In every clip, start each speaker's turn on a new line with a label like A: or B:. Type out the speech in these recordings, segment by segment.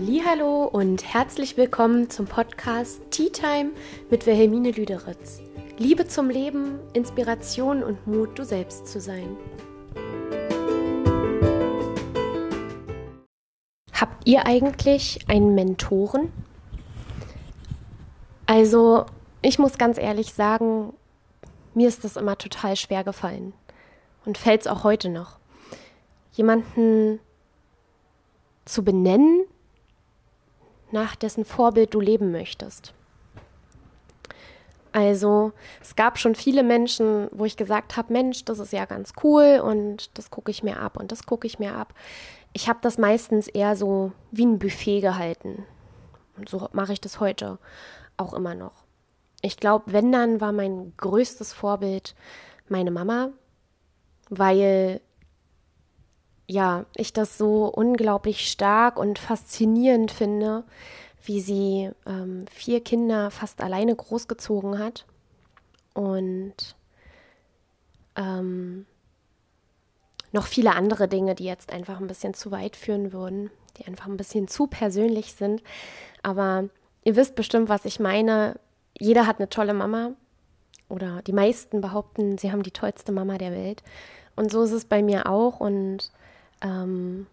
A: Hallo und herzlich willkommen zum Podcast Tea Time mit Wilhelmine Lüderitz. Liebe zum Leben, Inspiration und Mut, du selbst zu sein. Habt ihr eigentlich einen Mentoren? Also, ich muss ganz ehrlich sagen, mir ist das immer total schwer gefallen und fällt es auch heute noch. Jemanden zu benennen, nach dessen Vorbild du leben möchtest. Also es gab schon viele Menschen, wo ich gesagt habe, Mensch, das ist ja ganz cool und das gucke ich mir ab und das gucke ich mir ab. Ich habe das meistens eher so wie ein Buffet gehalten. Und so mache ich das heute auch immer noch. Ich glaube, wenn dann war mein größtes Vorbild meine Mama, weil ja, ich das so unglaublich stark und faszinierend finde, wie sie ähm, vier Kinder fast alleine großgezogen hat und ähm, noch viele andere Dinge, die jetzt einfach ein bisschen zu weit führen würden, die einfach ein bisschen zu persönlich sind. Aber ihr wisst bestimmt, was ich meine. Jeder hat eine tolle Mama oder die meisten behaupten, sie haben die tollste Mama der Welt. Und so ist es bei mir auch und ähm,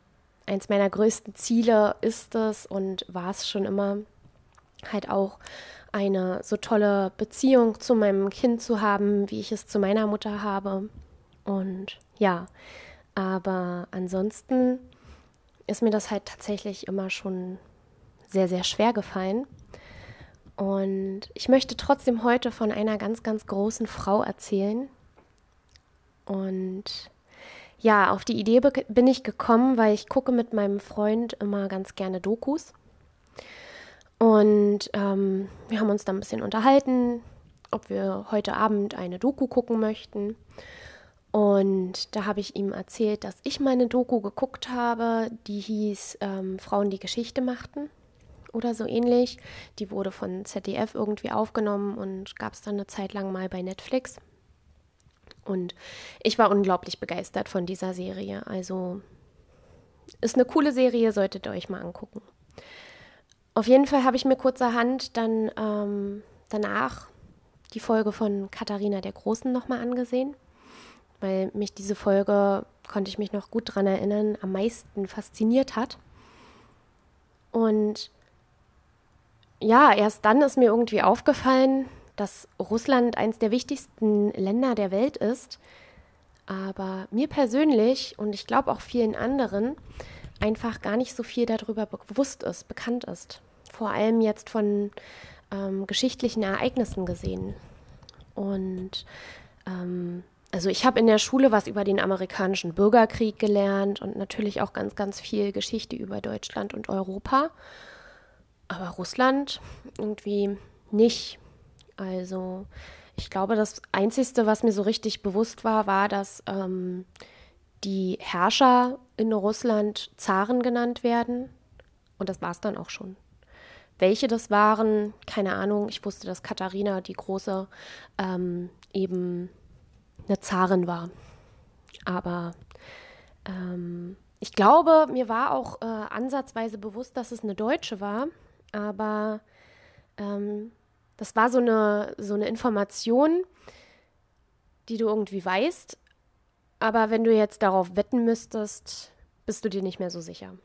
A: eins meiner größten Ziele ist es und war es schon immer, halt auch eine so tolle Beziehung zu meinem Kind zu haben, wie ich es zu meiner Mutter habe. Und ja, aber ansonsten ist mir das halt tatsächlich immer schon sehr, sehr schwer gefallen. Und ich möchte trotzdem heute von einer ganz, ganz großen Frau erzählen. Und ja, auf die Idee bin ich gekommen, weil ich gucke mit meinem Freund immer ganz gerne Dokus. Und ähm, wir haben uns dann ein bisschen unterhalten, ob wir heute Abend eine Doku gucken möchten. Und da habe ich ihm erzählt, dass ich meine Doku geguckt habe, die hieß ähm, Frauen, die Geschichte machten oder so ähnlich. Die wurde von ZDF irgendwie aufgenommen und gab es dann eine Zeit lang mal bei Netflix. Und ich war unglaublich begeistert von dieser Serie. Also ist eine coole Serie, solltet ihr euch mal angucken. Auf jeden Fall habe ich mir kurzerhand dann ähm, danach die Folge von Katharina der Großen nochmal angesehen, weil mich diese Folge, konnte ich mich noch gut daran erinnern, am meisten fasziniert hat. Und ja, erst dann ist mir irgendwie aufgefallen, dass Russland eines der wichtigsten Länder der Welt ist, aber mir persönlich und ich glaube auch vielen anderen einfach gar nicht so viel darüber bewusst ist, bekannt ist. Vor allem jetzt von ähm, geschichtlichen Ereignissen gesehen. Und ähm, also ich habe in der Schule was über den amerikanischen Bürgerkrieg gelernt und natürlich auch ganz, ganz viel Geschichte über Deutschland und Europa. Aber Russland irgendwie nicht. Also ich glaube, das Einzige, was mir so richtig bewusst war, war, dass ähm, die Herrscher in Russland Zaren genannt werden. Und das war es dann auch schon. Welche das waren, keine Ahnung. Ich wusste, dass Katharina die Große ähm, eben eine Zarin war. Aber ähm, ich glaube, mir war auch äh, ansatzweise bewusst, dass es eine Deutsche war. Aber ähm, das war so eine, so eine Information, die du irgendwie weißt, aber wenn du jetzt darauf wetten müsstest, bist du dir nicht mehr so sicher.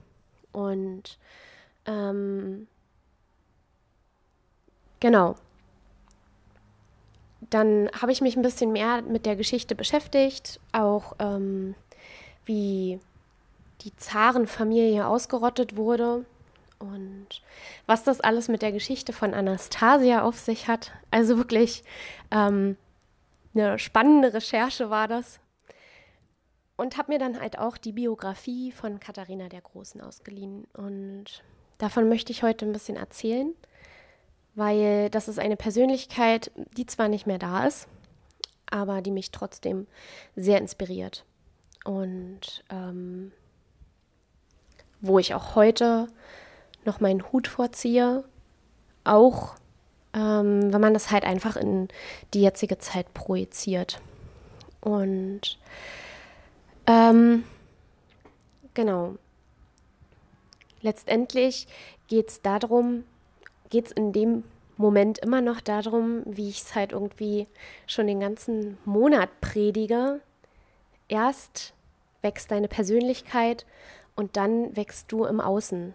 A: Und ähm, genau. Dann habe ich mich ein bisschen mehr mit der Geschichte beschäftigt, auch ähm, wie die Zarenfamilie ausgerottet wurde und was das alles mit der Geschichte von Anastasia auf sich hat. Also wirklich ähm, eine spannende Recherche war das. Und habe mir dann halt auch die Biografie von Katharina der Großen ausgeliehen. Und davon möchte ich heute ein bisschen erzählen, weil das ist eine Persönlichkeit, die zwar nicht mehr da ist, aber die mich trotzdem sehr inspiriert. Und ähm, wo ich auch heute noch meinen Hut vorziehe, auch ähm, wenn man das halt einfach in die jetzige Zeit projiziert. Und ähm, genau. letztendlich geht es darum, geht es in dem Moment immer noch darum, wie ich es halt irgendwie schon den ganzen Monat predige. Erst wächst deine Persönlichkeit und dann wächst du im Außen.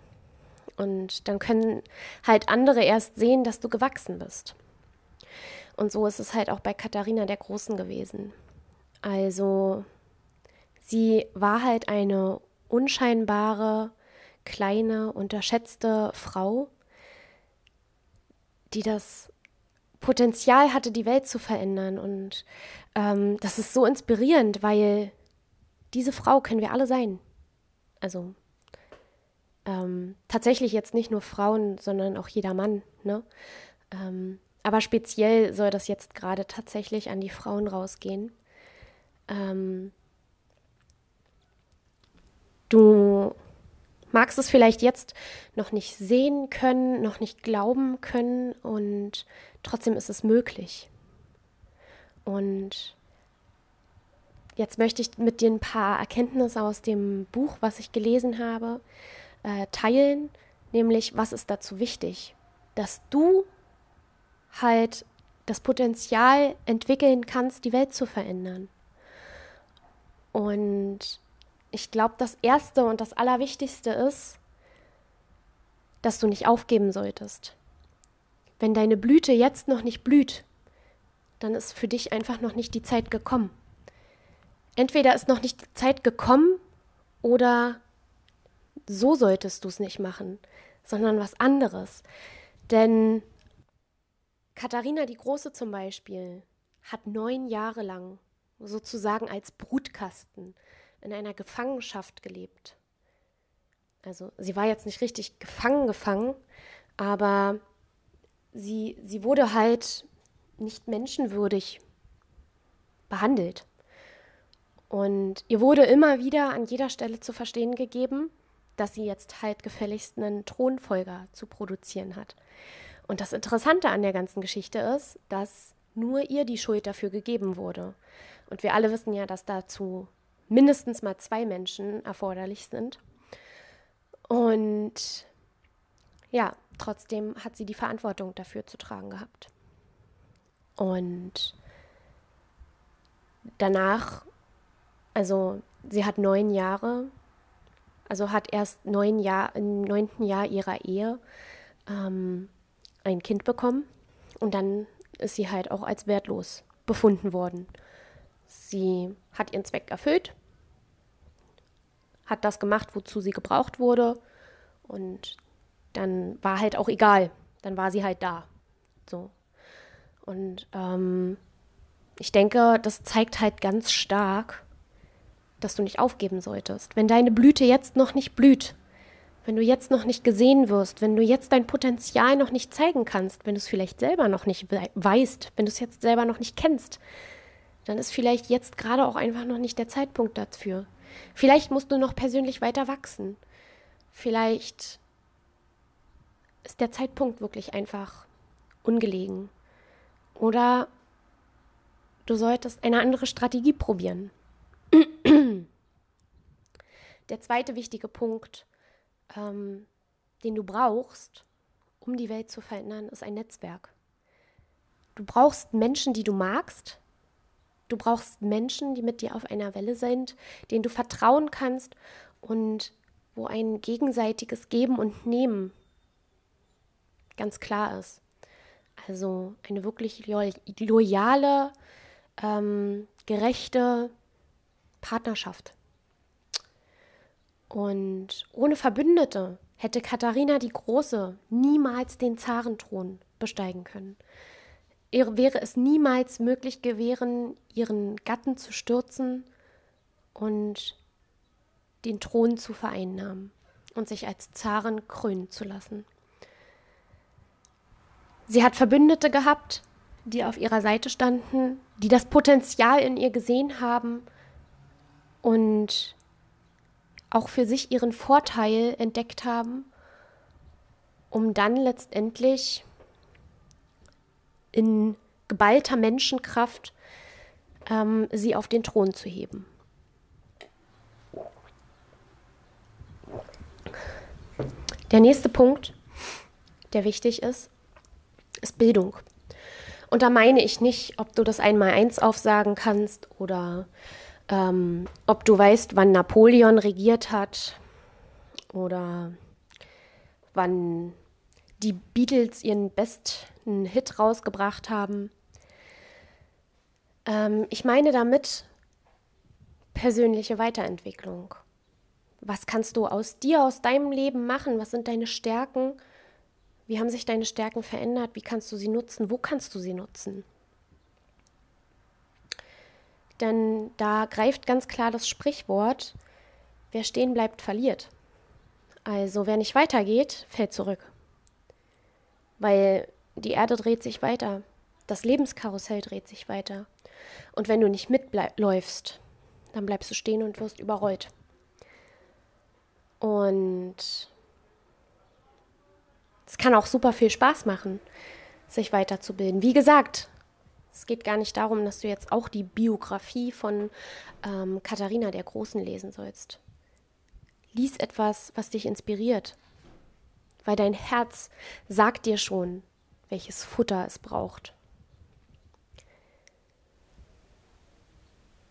A: Und dann können halt andere erst sehen, dass du gewachsen bist. Und so ist es halt auch bei Katharina der Großen gewesen. Also sie war halt eine unscheinbare, kleine, unterschätzte Frau, die das Potenzial hatte, die Welt zu verändern. Und ähm, das ist so inspirierend, weil diese Frau können wir alle sein. Also ähm, tatsächlich jetzt nicht nur Frauen, sondern auch jeder Mann. Ne? Ähm, aber speziell soll das jetzt gerade tatsächlich an die Frauen rausgehen. Ähm, du magst es vielleicht jetzt noch nicht sehen können, noch nicht glauben können und trotzdem ist es möglich. Und jetzt möchte ich mit dir ein paar Erkenntnisse aus dem Buch, was ich gelesen habe, äh, teilen, nämlich was ist dazu wichtig, dass du halt das Potenzial entwickeln kannst, die Welt zu verändern. Und ich glaube, das Erste und das Allerwichtigste ist, dass du nicht aufgeben solltest. Wenn deine Blüte jetzt noch nicht blüht, dann ist für dich einfach noch nicht die Zeit gekommen. Entweder ist noch nicht die Zeit gekommen oder so solltest du es nicht machen, sondern was anderes. Denn Katharina die Große zum Beispiel hat neun Jahre lang sozusagen als Brutkasten in einer Gefangenschaft gelebt. Also sie war jetzt nicht richtig gefangen gefangen, aber sie, sie wurde halt nicht menschenwürdig behandelt. Und ihr wurde immer wieder an jeder Stelle zu verstehen gegeben, dass sie jetzt halt gefälligst einen Thronfolger zu produzieren hat. Und das Interessante an der ganzen Geschichte ist, dass nur ihr die Schuld dafür gegeben wurde. Und wir alle wissen ja, dass dazu mindestens mal zwei Menschen erforderlich sind. Und ja, trotzdem hat sie die Verantwortung dafür zu tragen gehabt. Und danach, also sie hat neun Jahre also hat erst neun Jahr, im neunten Jahr ihrer Ehe ähm, ein Kind bekommen und dann ist sie halt auch als wertlos befunden worden. Sie hat ihren Zweck erfüllt, hat das gemacht, wozu sie gebraucht wurde und dann war halt auch egal, dann war sie halt da. So. Und ähm, ich denke, das zeigt halt ganz stark, dass du nicht aufgeben solltest. Wenn deine Blüte jetzt noch nicht blüht, wenn du jetzt noch nicht gesehen wirst, wenn du jetzt dein Potenzial noch nicht zeigen kannst, wenn du es vielleicht selber noch nicht weißt, wenn du es jetzt selber noch nicht kennst, dann ist vielleicht jetzt gerade auch einfach noch nicht der Zeitpunkt dafür. Vielleicht musst du noch persönlich weiter wachsen. Vielleicht ist der Zeitpunkt wirklich einfach ungelegen. Oder du solltest eine andere Strategie probieren. Der zweite wichtige Punkt, ähm, den du brauchst, um die Welt zu verändern, ist ein Netzwerk. Du brauchst Menschen, die du magst. Du brauchst Menschen, die mit dir auf einer Welle sind, denen du vertrauen kannst und wo ein gegenseitiges Geben und Nehmen ganz klar ist. Also eine wirklich loyale, ähm, gerechte Partnerschaft. Und ohne Verbündete hätte Katharina die Große niemals den Zarenthron besteigen können. Ihr wäre es niemals möglich gewesen, ihren Gatten zu stürzen und den Thron zu vereinnahmen und sich als Zaren krönen zu lassen. Sie hat Verbündete gehabt, die auf ihrer Seite standen, die das Potenzial in ihr gesehen haben und auch für sich ihren Vorteil entdeckt haben, um dann letztendlich in geballter Menschenkraft ähm, sie auf den Thron zu heben. Der nächste Punkt, der wichtig ist, ist Bildung. Und da meine ich nicht, ob du das einmal eins aufsagen kannst oder ähm, ob du weißt, wann Napoleon regiert hat oder wann die Beatles ihren besten Hit rausgebracht haben. Ähm, ich meine damit persönliche Weiterentwicklung. Was kannst du aus dir, aus deinem Leben machen? Was sind deine Stärken? Wie haben sich deine Stärken verändert? Wie kannst du sie nutzen? Wo kannst du sie nutzen? Denn da greift ganz klar das Sprichwort, wer stehen bleibt, verliert. Also wer nicht weitergeht, fällt zurück. Weil die Erde dreht sich weiter, das Lebenskarussell dreht sich weiter. Und wenn du nicht mitläufst, dann bleibst du stehen und wirst überrollt. Und es kann auch super viel Spaß machen, sich weiterzubilden. Wie gesagt, es geht gar nicht darum, dass du jetzt auch die Biografie von ähm, Katharina der Großen lesen sollst. Lies etwas, was dich inspiriert, weil dein Herz sagt dir schon, welches Futter es braucht.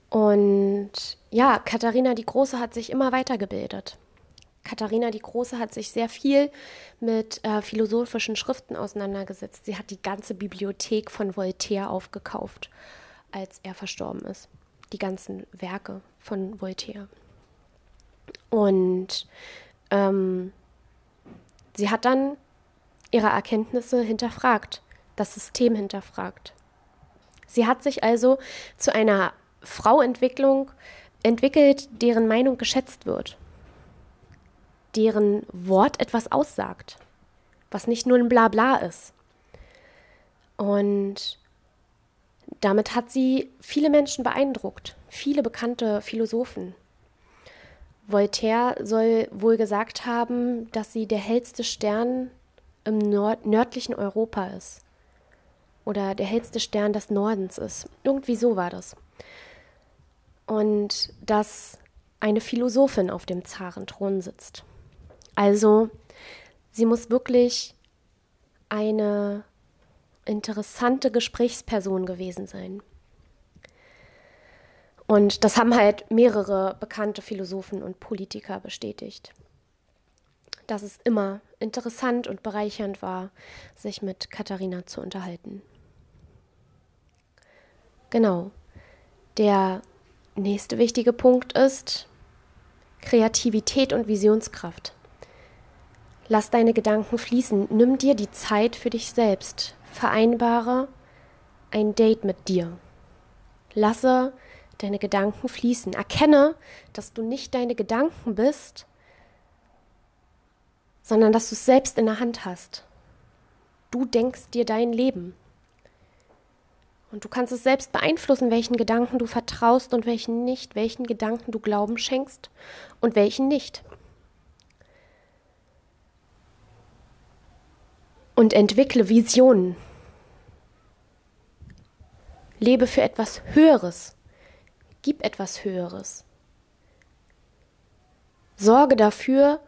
A: Und ja, Katharina die Große hat sich immer weitergebildet. Katharina die Große hat sich sehr viel mit äh, philosophischen Schriften auseinandergesetzt. Sie hat die ganze Bibliothek von Voltaire aufgekauft, als er verstorben ist. Die ganzen Werke von Voltaire. Und ähm, sie hat dann ihre Erkenntnisse hinterfragt, das System hinterfragt. Sie hat sich also zu einer Frauentwicklung entwickelt, deren Meinung geschätzt wird deren Wort etwas aussagt, was nicht nur ein Blabla ist. Und damit hat sie viele Menschen beeindruckt, viele bekannte Philosophen. Voltaire soll wohl gesagt haben, dass sie der hellste Stern im Nord nördlichen Europa ist. Oder der hellste Stern des Nordens ist. Irgendwie so war das. Und dass eine Philosophin auf dem Zarenthron sitzt. Also, sie muss wirklich eine interessante Gesprächsperson gewesen sein. Und das haben halt mehrere bekannte Philosophen und Politiker bestätigt, dass es immer interessant und bereichernd war, sich mit Katharina zu unterhalten. Genau. Der nächste wichtige Punkt ist Kreativität und Visionskraft. Lass deine Gedanken fließen. Nimm dir die Zeit für dich selbst. Vereinbare ein Date mit dir. Lasse deine Gedanken fließen. Erkenne, dass du nicht deine Gedanken bist, sondern dass du es selbst in der Hand hast. Du denkst dir dein Leben. Und du kannst es selbst beeinflussen, welchen Gedanken du vertraust und welchen nicht, welchen Gedanken du Glauben schenkst und welchen nicht. Und entwickle Visionen. Lebe für etwas Höheres. Gib etwas Höheres. Sorge dafür,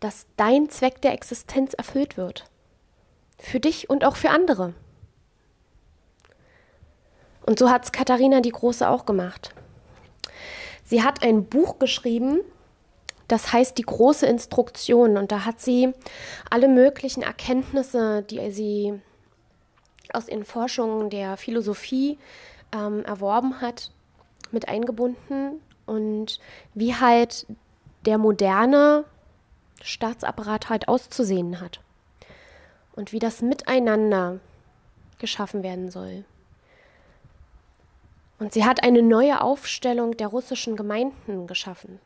A: dass dein Zweck der Existenz erfüllt wird. Für dich und auch für andere. Und so hat es Katharina die Große auch gemacht. Sie hat ein Buch geschrieben, das heißt die große Instruktion. Und da hat sie alle möglichen Erkenntnisse, die sie aus ihren Forschungen der Philosophie ähm, erworben hat, mit eingebunden und wie halt der moderne Staatsapparat halt auszusehen hat und wie das miteinander geschaffen werden soll. Und sie hat eine neue Aufstellung der russischen Gemeinden geschaffen.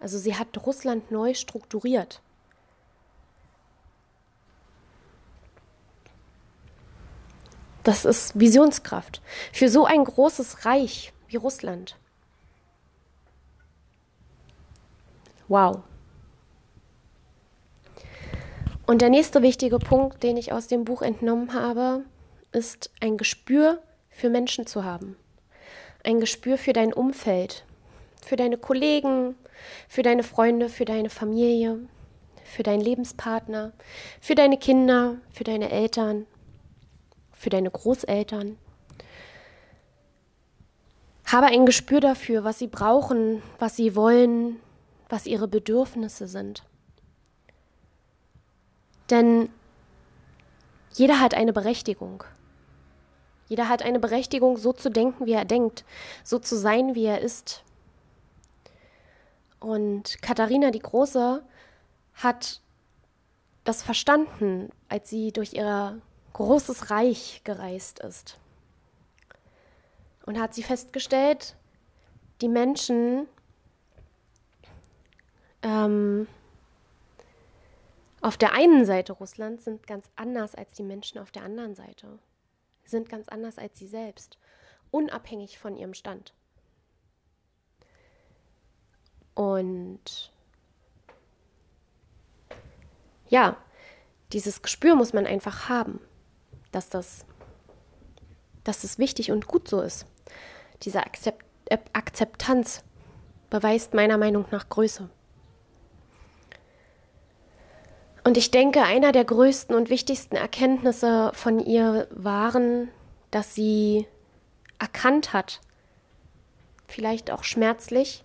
A: Also sie hat Russland neu strukturiert. Das ist Visionskraft für so ein großes Reich wie Russland. Wow. Und der nächste wichtige Punkt, den ich aus dem Buch entnommen habe, ist ein Gespür für Menschen zu haben. Ein Gespür für dein Umfeld, für deine Kollegen, für deine Freunde, für deine Familie, für deinen Lebenspartner, für deine Kinder, für deine Eltern, für deine Großeltern. Habe ein Gespür dafür, was sie brauchen, was sie wollen, was ihre Bedürfnisse sind. Denn jeder hat eine Berechtigung. Jeder hat eine Berechtigung, so zu denken, wie er denkt, so zu sein, wie er ist. Und Katharina die Große hat das verstanden, als sie durch ihr großes Reich gereist ist. Und hat sie festgestellt, die Menschen ähm, auf der einen Seite Russlands sind ganz anders als die Menschen auf der anderen Seite. Sind ganz anders als sie selbst, unabhängig von ihrem Stand. Und ja, dieses Gespür muss man einfach haben, dass das, dass das wichtig und gut so ist. Diese Akzept Akzeptanz beweist meiner Meinung nach Größe. Und ich denke, einer der größten und wichtigsten Erkenntnisse von ihr waren, dass sie erkannt hat, vielleicht auch schmerzlich,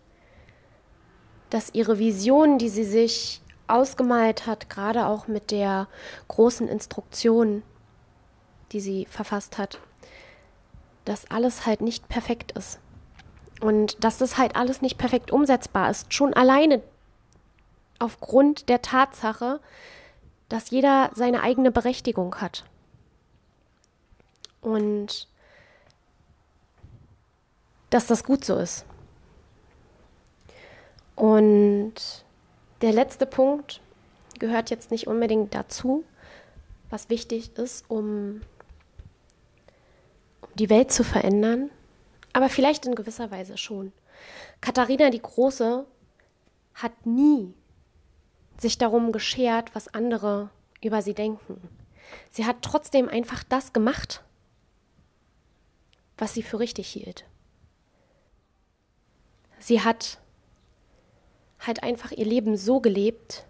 A: dass ihre Vision, die sie sich ausgemalt hat, gerade auch mit der großen Instruktion, die sie verfasst hat, dass alles halt nicht perfekt ist. Und dass das halt alles nicht perfekt umsetzbar ist. Schon alleine aufgrund der Tatsache, dass jeder seine eigene Berechtigung hat. Und dass das gut so ist. Und der letzte Punkt gehört jetzt nicht unbedingt dazu, was wichtig ist, um, um die Welt zu verändern, aber vielleicht in gewisser Weise schon. Katharina die Große hat nie sich darum geschert, was andere über sie denken. Sie hat trotzdem einfach das gemacht, was sie für richtig hielt. Sie hat halt einfach ihr Leben so gelebt,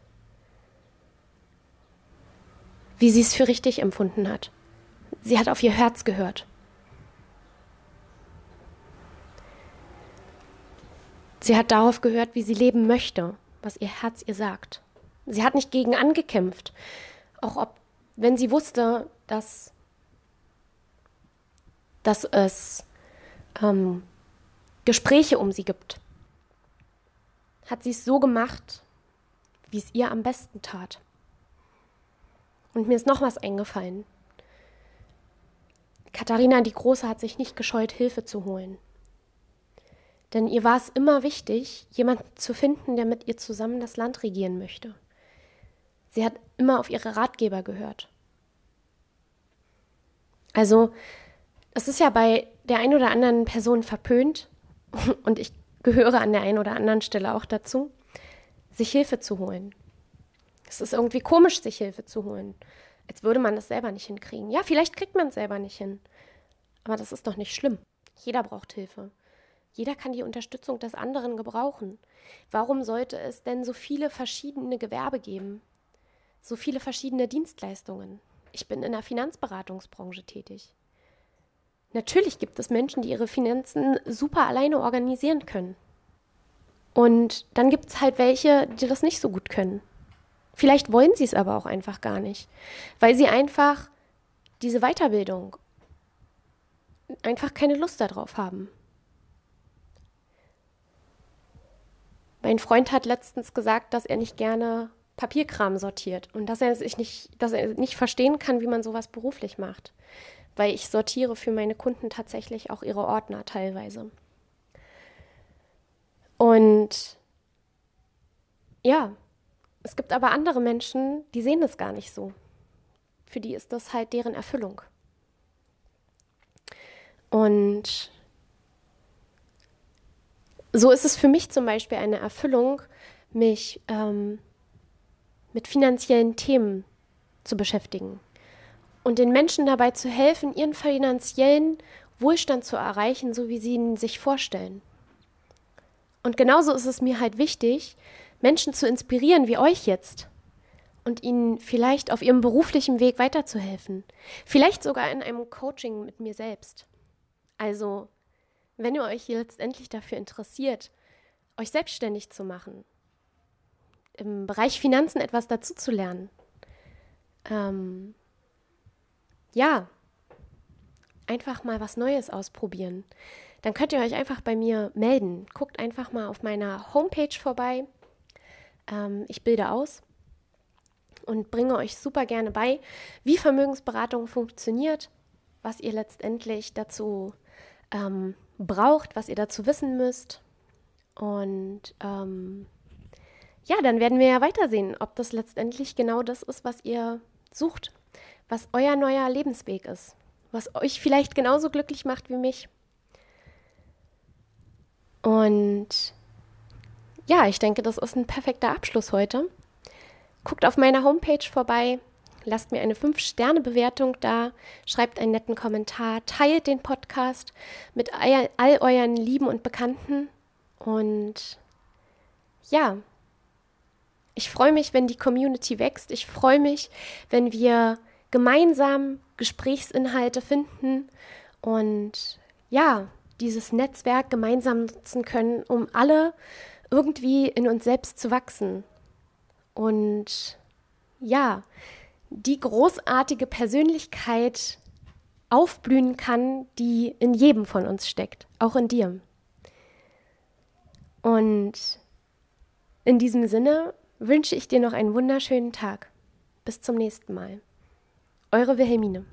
A: wie sie es für richtig empfunden hat. Sie hat auf ihr Herz gehört. Sie hat darauf gehört, wie sie leben möchte, was ihr Herz ihr sagt. Sie hat nicht gegen angekämpft, auch ob, wenn sie wusste, dass, dass es ähm, Gespräche um sie gibt, hat sie es so gemacht, wie es ihr am besten tat. Und mir ist noch was eingefallen. Katharina die Große hat sich nicht gescheut, Hilfe zu holen. Denn ihr war es immer wichtig, jemanden zu finden, der mit ihr zusammen das Land regieren möchte. Sie hat immer auf ihre Ratgeber gehört. Also, es ist ja bei der einen oder anderen Person verpönt, und ich gehöre an der einen oder anderen Stelle auch dazu, sich Hilfe zu holen. Es ist irgendwie komisch, sich Hilfe zu holen. Als würde man das selber nicht hinkriegen. Ja, vielleicht kriegt man es selber nicht hin. Aber das ist doch nicht schlimm. Jeder braucht Hilfe. Jeder kann die Unterstützung des anderen gebrauchen. Warum sollte es denn so viele verschiedene Gewerbe geben? so viele verschiedene Dienstleistungen. Ich bin in der Finanzberatungsbranche tätig. Natürlich gibt es Menschen, die ihre Finanzen super alleine organisieren können. Und dann gibt es halt welche, die das nicht so gut können. Vielleicht wollen sie es aber auch einfach gar nicht, weil sie einfach diese Weiterbildung einfach keine Lust darauf haben. Mein Freund hat letztens gesagt, dass er nicht gerne Papierkram sortiert und dass er sich nicht, dass er nicht verstehen kann, wie man sowas beruflich macht. Weil ich sortiere für meine Kunden tatsächlich auch ihre Ordner teilweise. Und ja, es gibt aber andere Menschen, die sehen das gar nicht so. Für die ist das halt deren Erfüllung. Und so ist es für mich zum Beispiel eine Erfüllung, mich ähm, mit finanziellen Themen zu beschäftigen und den Menschen dabei zu helfen, ihren finanziellen Wohlstand zu erreichen, so wie sie ihn sich vorstellen. Und genauso ist es mir halt wichtig, Menschen zu inspirieren wie euch jetzt, und ihnen vielleicht auf ihrem beruflichen Weg weiterzuhelfen. Vielleicht sogar in einem Coaching mit mir selbst. Also, wenn ihr euch letztendlich dafür interessiert, euch selbstständig zu machen, im Bereich Finanzen etwas dazu zu lernen, ähm, ja, einfach mal was Neues ausprobieren, dann könnt ihr euch einfach bei mir melden. Guckt einfach mal auf meiner Homepage vorbei. Ähm, ich bilde aus und bringe euch super gerne bei, wie Vermögensberatung funktioniert, was ihr letztendlich dazu ähm, braucht, was ihr dazu wissen müsst. Und ähm, ja, dann werden wir ja weitersehen, ob das letztendlich genau das ist, was ihr sucht, was euer neuer Lebensweg ist, was euch vielleicht genauso glücklich macht wie mich. Und ja, ich denke, das ist ein perfekter Abschluss heute. Guckt auf meiner Homepage vorbei, lasst mir eine 5-Sterne-Bewertung da, schreibt einen netten Kommentar, teilt den Podcast mit all euren Lieben und Bekannten. Und ja, ich freue mich, wenn die Community wächst. Ich freue mich, wenn wir gemeinsam Gesprächsinhalte finden und ja, dieses Netzwerk gemeinsam nutzen können, um alle irgendwie in uns selbst zu wachsen und ja, die großartige Persönlichkeit aufblühen kann, die in jedem von uns steckt, auch in dir. Und in diesem Sinne wünsche ich dir noch einen wunderschönen Tag. Bis zum nächsten Mal. Eure Wilhelmine.